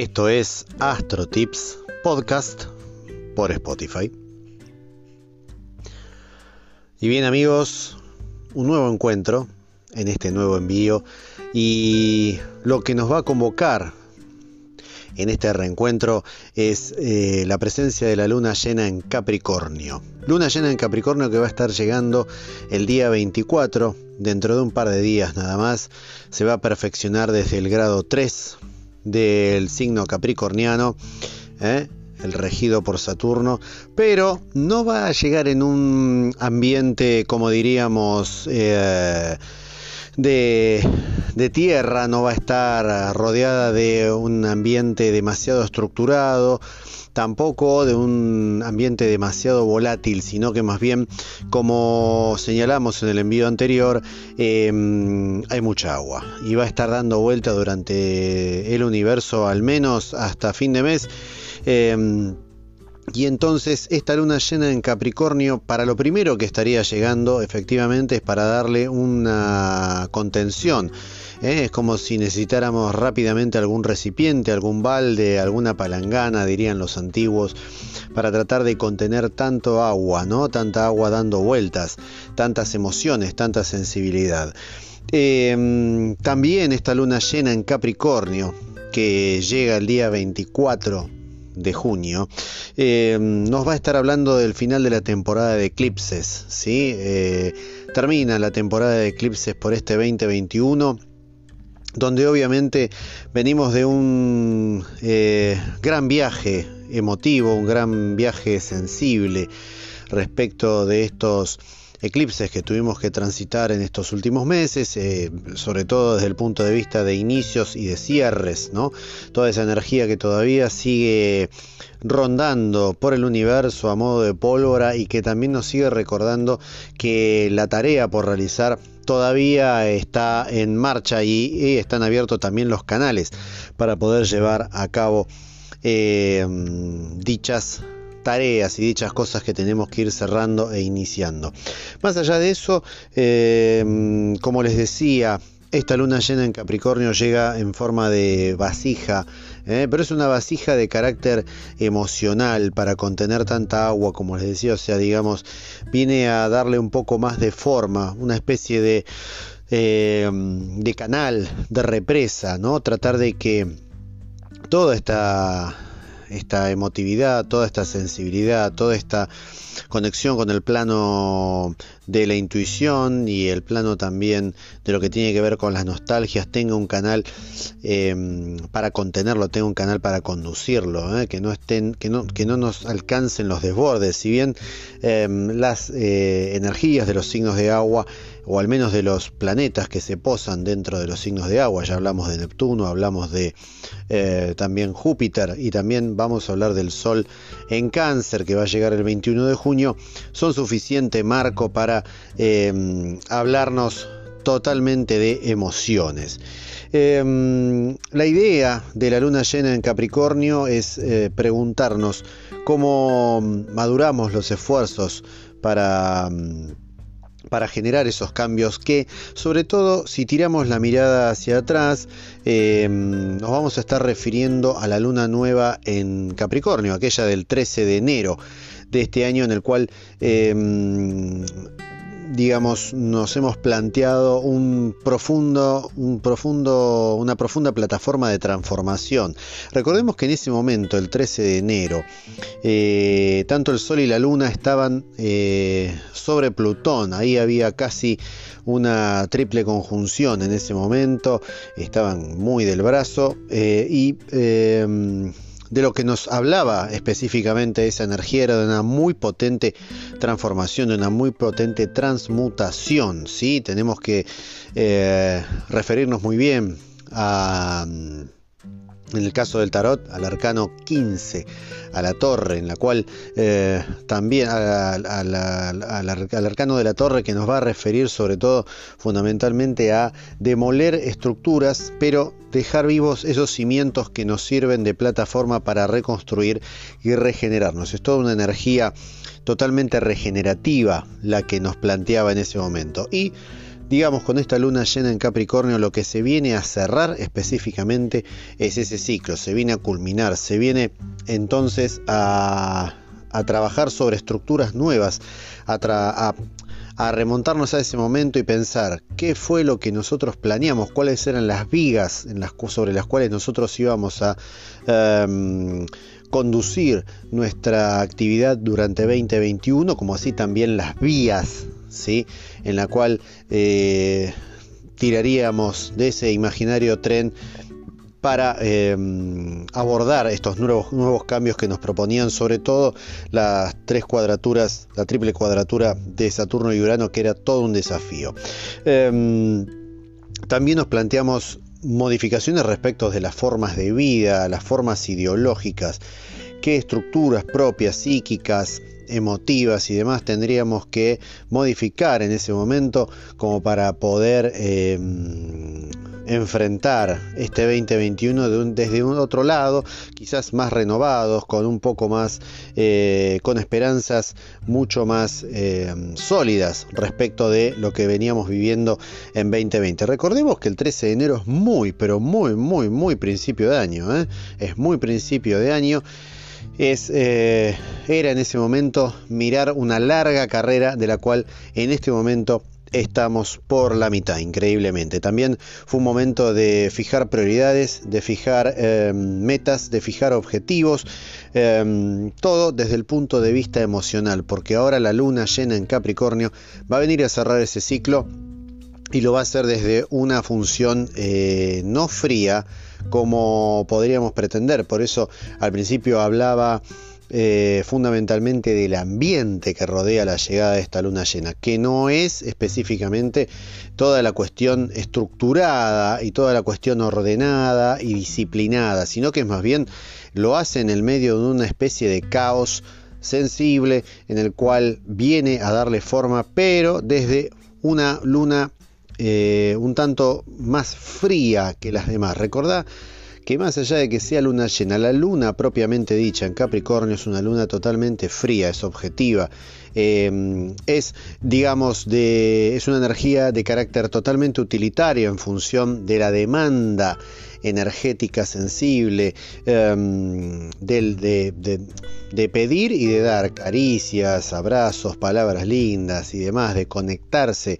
Esto es Astro Tips Podcast por Spotify. Y bien amigos, un nuevo encuentro en este nuevo envío y lo que nos va a convocar en este reencuentro es eh, la presencia de la luna llena en Capricornio. Luna llena en Capricornio que va a estar llegando el día 24, dentro de un par de días nada más. Se va a perfeccionar desde el grado 3 del signo capricorniano. ¿eh? el regido por Saturno, pero no va a llegar en un ambiente, como diríamos, eh, de, tierra, no va a estar rodeada de un ambiente demasiado estructurado, tampoco de un ambiente demasiado volátil, sino que más bien, como señalamos en el envío anterior, em, hay mucha agua y va a estar dando vuelta durante el universo al menos hasta fin de mes. Em, y entonces esta luna llena en Capricornio, para lo primero que estaría llegando efectivamente es para darle una contención. ¿eh? Es como si necesitáramos rápidamente algún recipiente, algún balde, alguna palangana, dirían los antiguos, para tratar de contener tanto agua, ¿no? Tanta agua dando vueltas, tantas emociones, tanta sensibilidad. Em, también esta luna llena en Capricornio, que llega el día 24 de junio, eh, nos va a estar hablando del final de la temporada de eclipses. ¿sí? Eh, termina la temporada de eclipses por este 2021 donde obviamente venimos de un eh, gran viaje emotivo, un gran viaje sensible respecto de estos eclipses que tuvimos que transitar en estos últimos meses, eh, sobre todo desde el punto de vista de inicios y de cierres, ¿no? Toda esa energía que todavía sigue rondando por el universo a modo de pólvora y que también nos sigue recordando que la tarea por realizar todavía está en marcha y, están abiertos también los canales para poder llevar a cabo eh, dichas tareas y dichas cosas que tenemos que ir cerrando e iniciando. Más allá de eso, eh, como les decía, esta luna llena en Capricornio llega en forma de vasija, eh, pero es una vasija de carácter emocional para contener tanta agua, como les decía, o sea, digamos, viene a darle un poco más de forma, una especie de, eh, de canal, de represa, ¿no? Tratar de que toda esta esta emotividad, toda esta sensibilidad, toda esta conexión con el plano de la intuición y el plano también de lo que tiene que ver con las nostalgias, tenga un canal eh, para contenerlo, tenga un canal para conducirlo, eh, que, no estén, que, no, que no nos alcancen los desbordes. Si bien eh, las energías de los signos de agua o al menos de los planetas que se posan dentro de los signos de agua. Ya hablamos de Neptuno, hablamos de también Júpiter y también vamos a hablar del Sol en cáncer que va a llegar el 21 de junio. Son suficiente marco para eh, hablarnos totalmente de emociones. Eh, la idea de la luna llena en Capricornio es preguntarnos cómo maduramos los esfuerzos para para generar esos cambios que, sobre todo si tiramos la mirada hacia atrás, em, nos vamos a estar refiriendo a la luna nueva en Capricornio, aquella del 13 de enero de este año en el cual em, digamos, nos hemos planteado un profundo, un profundo, una profunda plataforma de transformación. Recordemos que en ese momento, el 13 de enero, eh, tanto el Sol y la Luna estaban eh, sobre Plutón, ahí había casi una triple conjunción en ese momento, estaban muy del brazo eh, y de lo que nos hablaba específicamente esa energía era de una muy potente transformación, de una muy potente transmutación. ¿sí? Tenemos que eh, referirnos muy bien a en el caso del tarot, al arcano 15, a la torre, en la cual eh, también al, arcano de la torre que nos va a referir sobre todo fundamentalmente a demoler estructuras, pero dejar vivos esos cimientos que nos sirven de plataforma para reconstruir y regenerarnos. Es toda una energía totalmente regenerativa la que nos planteaba en ese momento. Y digamos, con esta luna llena en Capricornio, lo que se viene a cerrar específicamente es ese ciclo, se viene a culminar, se viene entonces a, trabajar sobre estructuras nuevas, a, remontarnos a ese momento y pensar qué fue lo que nosotros planeamos, cuáles eran las vigas sobre las cuales nosotros íbamos a... Em, conducir nuestra actividad durante 2021, como así también las vías, ¿sí? en la cual eh, tiraríamos de ese imaginario tren para em, abordar estos nuevos, nuevos cambios que nos proponían, sobre todo las tres cuadraturas, la triple cuadratura de Saturno y Urano, que era todo un desafío. Em, también nos planteamos modificaciones respecto de las formas de vida, las formas ideológicas, qué estructuras propias, psíquicas, emotivas y demás tendríamos que modificar en ese momento como para poder em, enfrentar este 2021 desde un otro lado, quizás más renovados, con un poco más, eh, con esperanzas mucho más em, sólidas respecto de lo que veníamos viviendo en 2020. Recordemos que el 13 de enero es muy, pero muy, muy, muy principio de año, ¿eh? es muy principio de año es, eh, era en ese momento mirar una larga carrera de la cual en este momento estamos por la mitad, increíblemente. También fue un momento de fijar prioridades, de fijar eh, metas, de fijar objetivos, eh, todo desde el punto de vista emocional, porque ahora la luna llena en Capricornio va a venir a cerrar ese ciclo y lo va a hacer desde una función no fría, como podríamos pretender. Por eso al principio hablaba eh, fundamentalmente del ambiente que rodea la llegada de esta luna llena, que no es específicamente toda la cuestión estructurada y toda la cuestión ordenada y disciplinada, sino que es más bien lo hace en el medio de una especie de caos sensible en el cual viene a darle forma, pero desde una luna eh, un tanto más fría que las demás. Recordá que más allá de que sea luna llena, la luna propiamente dicha en Capricornio es una luna totalmente fría, es objetiva, eh, es, digamos, de, es una energía de carácter totalmente utilitario en función de la demanda energética sensible, em, de, pedir y de dar caricias, abrazos, palabras lindas y demás, de conectarse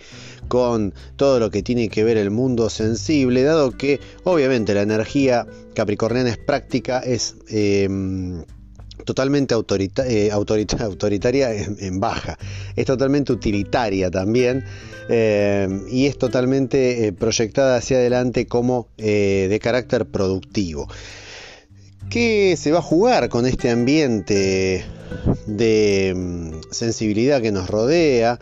con todo lo que tiene que ver el mundo sensible, dado que obviamente la energía capricorniana es práctica, es... Em, totalmente eh, autoritaria en, baja, es totalmente utilitaria también eh, y es totalmente eh, proyectada hacia adelante como de carácter productivo. ¿Qué se va a jugar con este ambiente de mm, sensibilidad que nos rodea?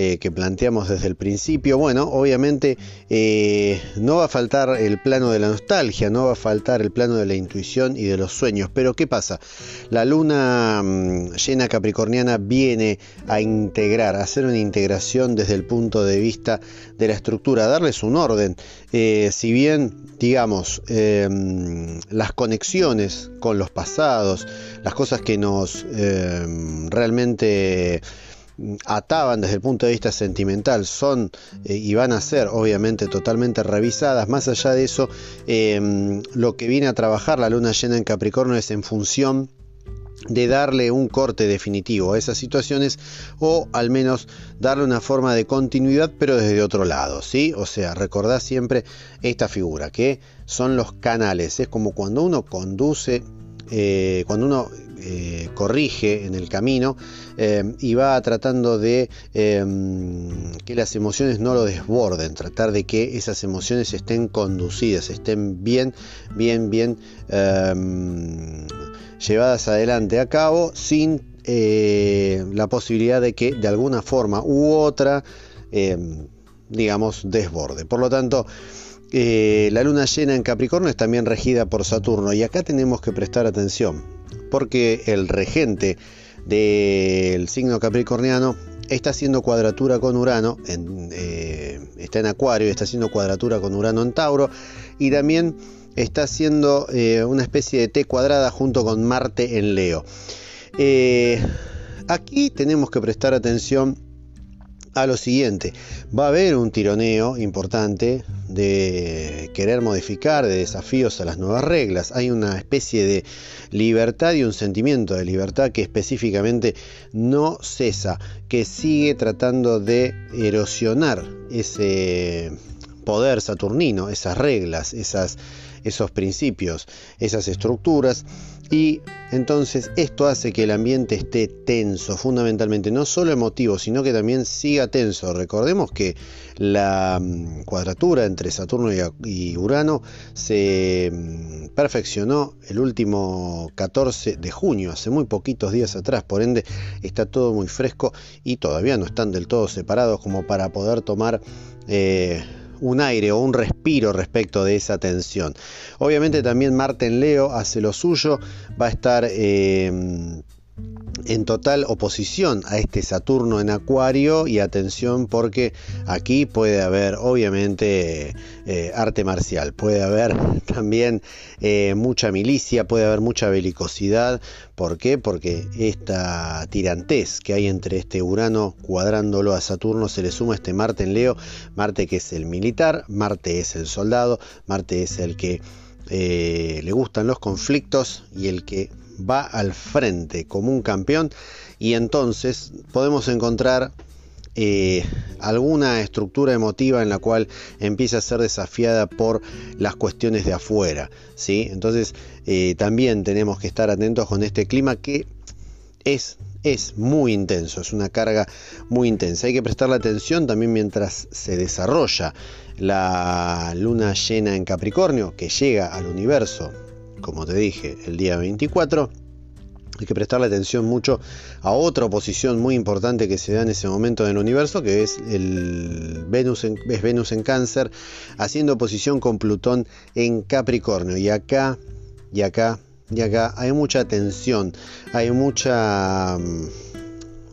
Eh, que planteamos desde el principio. Bueno, obviamente eh, no va a faltar el plano de la nostalgia, no va a faltar el plano de la intuición y de los sueños. Pero ¿qué pasa? La luna mm, llena capricorniana viene a integrar, a hacer una integración desde el punto de vista de la estructura, a darles un orden. Eh, si bien, digamos, em, las conexiones con los pasados, las cosas que nos em, realmente ataban desde el punto de vista sentimental son eh, y van a ser obviamente totalmente revisadas. Más allá de eso, em, lo que viene a trabajar la luna llena en Capricornio es en función de darle un corte definitivo a esas situaciones o al menos darle una forma de continuidad pero desde otro lado, ¿sí? O sea, recordad siempre esta figura que son los canales, es como cuando uno conduce, eh, cuando uno eh, corrige en el camino eh, y va tratando de em, que las emociones no lo desborden, tratar de que esas emociones estén conducidas, estén bien, bien, bien em, llevadas adelante a cabo sin eh, la posibilidad de que de alguna forma u otra, em, digamos, desborde. Por lo tanto, la luna llena en Capricornio es también regida por Saturno y acá tenemos que prestar atención porque el regente del signo capricorniano está haciendo cuadratura con Urano, eh, está en Acuario está haciendo cuadratura con Urano en Tauro, y también está haciendo eh, una especie de T cuadrada junto con Marte en Leo. Eh, aquí tenemos que prestar atención a lo siguiente, va a haber un tironeo importante de querer modificar, de desafíos a las nuevas reglas. Hay una especie de libertad y un sentimiento de libertad que específicamente no cesa, que sigue tratando de erosionar ese poder saturnino, esas reglas, esas, esos principios, esas estructuras. Y entonces esto hace que el ambiente esté tenso, fundamentalmente, no solo emotivo, sino que también siga tenso. Recordemos que la mm, cuadratura entre Saturno y Urano se mm, perfeccionó el último 14 de junio, hace muy poquitos días atrás, por ende está todo muy fresco y todavía no están del todo separados como para poder tomar... Eh, un aire o un respiro respecto de esa tensión. Obviamente también Marte en Leo hace lo suyo, va a estar... Eh, en total oposición a este Saturno en Acuario y atención porque aquí puede haber obviamente eh, arte marcial, puede haber también eh, mucha milicia, puede haber mucha belicosidad. ¿Por qué? Porque esta tirantez que hay entre este Urano cuadrándolo a Saturno se le suma este Marte en Leo, Marte que es el militar, Marte es el soldado, Marte es el que eh, le gustan los conflictos y el que va al frente como un campeón y entonces podemos encontrar eh, alguna estructura emotiva en la cual empieza a ser desafiada por las cuestiones de afuera. ¿sí? Entonces eh, también tenemos que estar atentos con este clima que es, es muy intenso, es una carga muy intensa. Hay que prestarle atención también mientras se desarrolla la luna llena en Capricornio que llega al universo como te dije, el día 24. Hay que prestarle atención mucho a otra oposición muy importante que se da en ese momento en el universo, que es el Venus en, es Venus en Cáncer, haciendo oposición con Plutón en Capricornio. Y acá, y acá, y acá hay mucha tensión, hay mucha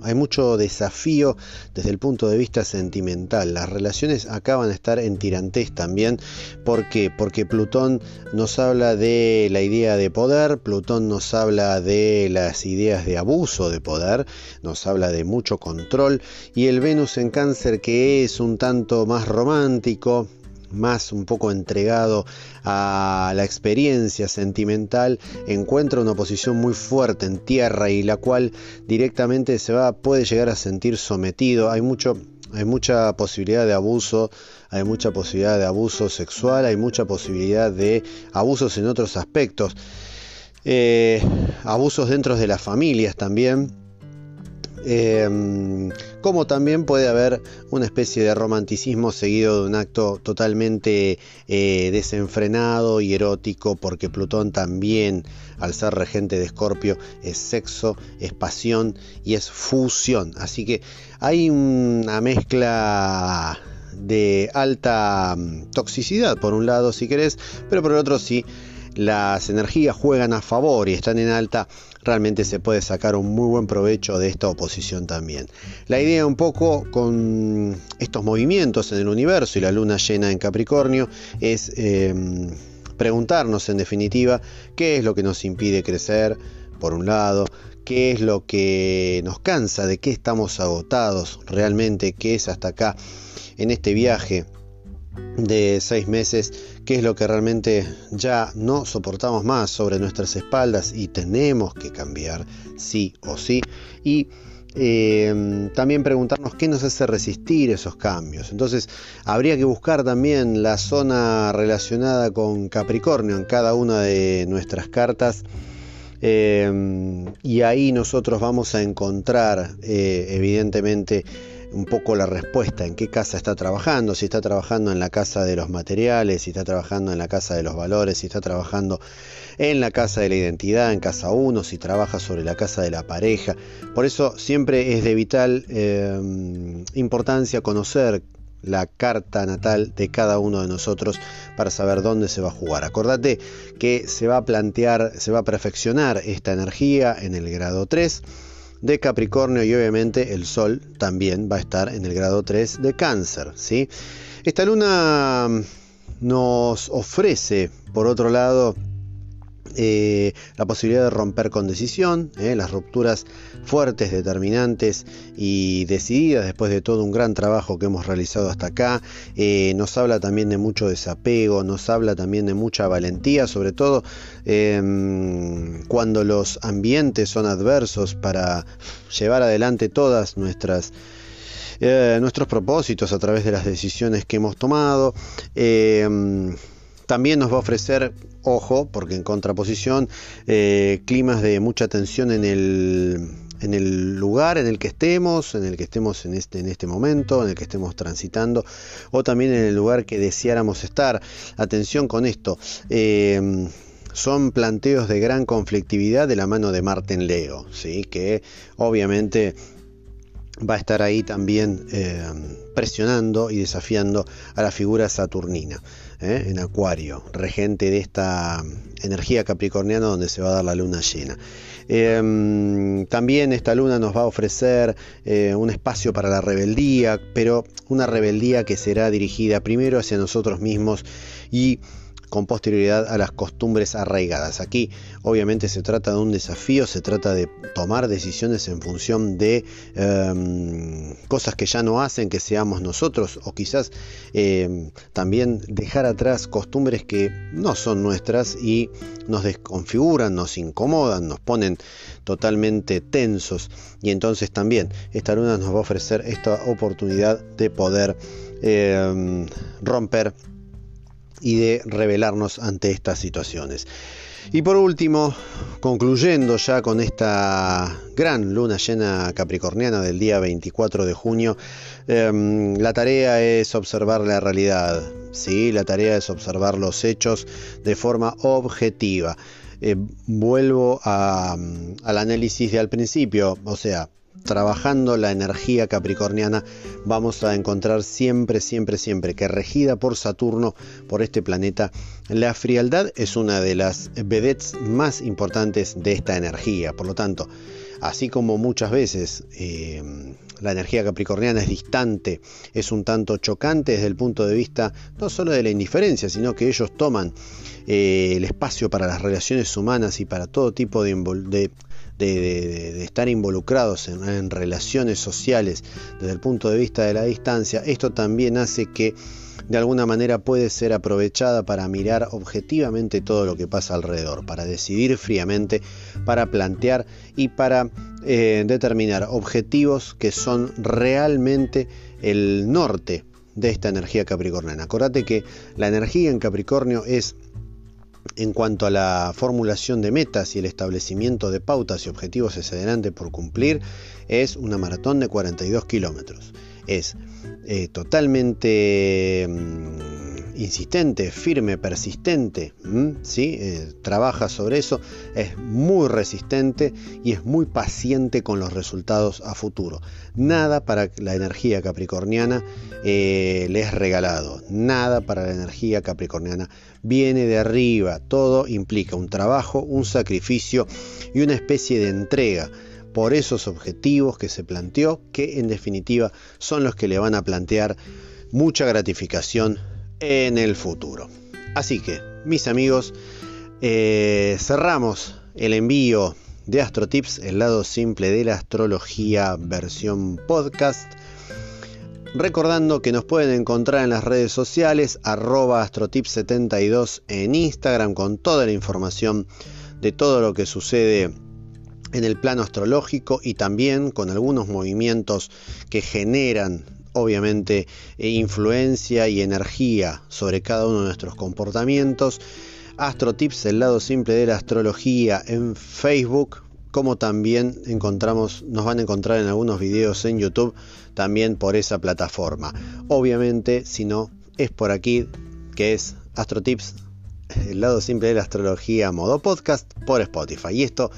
hay mucho desafío desde el punto de vista sentimental. Las relaciones acaban de estar en tirantez también. ¿Por qué? Porque Plutón nos habla de la idea de poder, Plutón nos habla de las ideas de abuso de poder, nos habla de mucho control y el Venus en cáncer que es un tanto más romántico, más un poco entregado a la experiencia sentimental, encuentra una posición muy fuerte en tierra y la cual directamente se va, puede llegar a sentir sometido. Hay mucho, hay mucha posibilidad de abuso, hay mucha posibilidad de abuso sexual, hay mucha posibilidad de abusos en otros aspectos. Eh, abusos dentro de las familias también Em, como también puede haber una especie de romanticismo seguido de un acto totalmente eh, desenfrenado y erótico, porque Plutón también, al ser regente de Escorpio, es sexo, es pasión y es fusión. Así que hay una mezcla de alta mm, toxicidad, por un lado, si querés, pero por el otro sí las energías juegan a favor y están en alta, realmente se puede sacar un muy buen provecho de esta oposición también. La idea un poco con estos movimientos en el universo y la luna llena en Capricornio es em, preguntarnos en definitiva qué es lo que nos impide crecer, por un lado, qué es lo que nos cansa, de qué estamos agotados realmente, qué es hasta acá en este viaje de seis meses, qué es lo que realmente ya no soportamos más sobre nuestras espaldas y tenemos que cambiar sí o sí. Y em, también preguntarnos qué nos hace resistir esos cambios. Entonces, habría que buscar también la zona relacionada con Capricornio en cada una de nuestras cartas. Em, y ahí nosotros vamos a encontrar, eh, evidentemente, un poco la respuesta, en qué casa está trabajando, si está trabajando en la casa de los materiales, si está trabajando en la casa de los valores, si está trabajando en la casa de la identidad, en casa 1, si trabaja sobre la casa de la pareja. Por eso siempre es de vital eh, importancia conocer la carta natal de cada uno de nosotros para saber dónde se va a jugar. Acordate que se va a plantear, se va a perfeccionar esta energía en el grado 3 de Capricornio y obviamente el Sol también va a estar en el grado 3 de Cáncer. ¿sí? Esta luna nos ofrece, por otro lado, eh, la posibilidad de romper con decisión, eh, las rupturas fuertes, determinantes y decididas después de todo un gran trabajo que hemos realizado hasta acá. Eh, nos habla también de mucho desapego, nos habla también de mucha valentía, sobre todo em, cuando los ambientes son adversos para llevar adelante todas nuestras... nuestros propósitos a través de las decisiones que hemos tomado. Em, también nos va a ofrecer, ojo, porque en contraposición, eh, climas de mucha tensión en el, lugar en el que estemos, en el que estemos en este, en este momento, en el que estemos transitando, o también en el lugar que deseáramos estar. Atención con esto. Eh, son planteos de gran conflictividad de la mano de Marten Leo, que obviamente va a estar ahí también eh, presionando y desafiando a la figura saturnina. ¿Eh? en Acuario, regente de esta energía capricorniana donde se va a dar la luna llena. Em, también esta luna nos va a ofrecer eh, un espacio para la rebeldía, pero una rebeldía que será dirigida primero hacia nosotros mismos y con posterioridad a las costumbres arraigadas. Aquí obviamente se trata de un desafío, se trata de tomar decisiones en función de em, cosas que ya no hacen que seamos nosotros o quizás em, también dejar atrás costumbres que no son nuestras y nos desconfiguran, nos incomodan, nos ponen totalmente tensos y entonces también esta luna nos va a ofrecer esta oportunidad de poder em, romper y de revelarnos ante estas situaciones. Y por último, concluyendo ya con esta gran luna llena capricorniana del día 24 de junio, em, la tarea es observar la realidad, ¿sí? la tarea es observar los hechos de forma objetiva. Eh, vuelvo al análisis de al principio, o sea, trabajando la energía capricorniana, vamos a encontrar siempre, siempre, siempre que regida por Saturno, por este planeta, la frialdad es una de las vedettes más importantes de esta energía. Por lo tanto, así como muchas veces eh, la energía capricorniana es distante, es un tanto chocante desde el punto de vista no solo de la indiferencia, sino que ellos toman eh, el espacio para las relaciones humanas y para todo tipo de, de de, estar involucrados en, relaciones sociales desde el punto de vista de la distancia, esto también hace que de alguna manera puede ser aprovechada para mirar objetivamente todo lo que pasa alrededor, para decidir fríamente, para plantear y para eh, determinar objetivos que son realmente el norte de esta energía capricorniana. Acordate que la energía en Capricornio es en cuanto a la formulación de metas y el establecimiento de pautas y objetivos excedentes por cumplir, es una maratón de 42 kilómetros. Es eh, totalmente mm, insistente, firme, persistente, ¿sí? Eh, trabaja sobre eso, es muy resistente y es muy paciente con los resultados a futuro. Nada para la energía capricorniana eh, le es regalado, nada para la energía capricorniana. Viene de arriba, todo implica un trabajo, un sacrificio y una especie de entrega. Por esos objetivos que se planteó, que en definitiva son los que le van a plantear mucha gratificación en el futuro. Así que, mis amigos, eh, cerramos el envío de AstroTips, el lado simple de la astrología versión podcast. Recordando que nos pueden encontrar en las redes sociales, arroba astrotips72 en Instagram con toda la información de todo lo que sucede en el plano astrológico y también con algunos movimientos que generan obviamente eh, influencia y energía sobre cada uno de nuestros comportamientos. Astrotips, el lado simple de la astrología en Facebook, como también encontramos, nos van a encontrar en algunos videos en YouTube, también por esa plataforma. Obviamente, si no, es por aquí que es Astrotips, el lado simple de la astrología modo podcast por Spotify. Y esto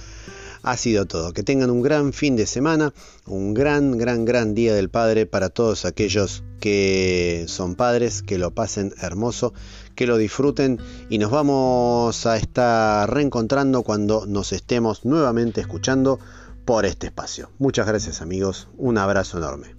ha sido todo. Que tengan un gran fin de semana, un gran, gran, gran día del Padre para todos aquellos que son padres, que lo pasen hermoso, que lo disfruten y nos vamos a estar reencontrando cuando nos estemos nuevamente escuchando por este espacio. Muchas gracias amigos, un abrazo enorme.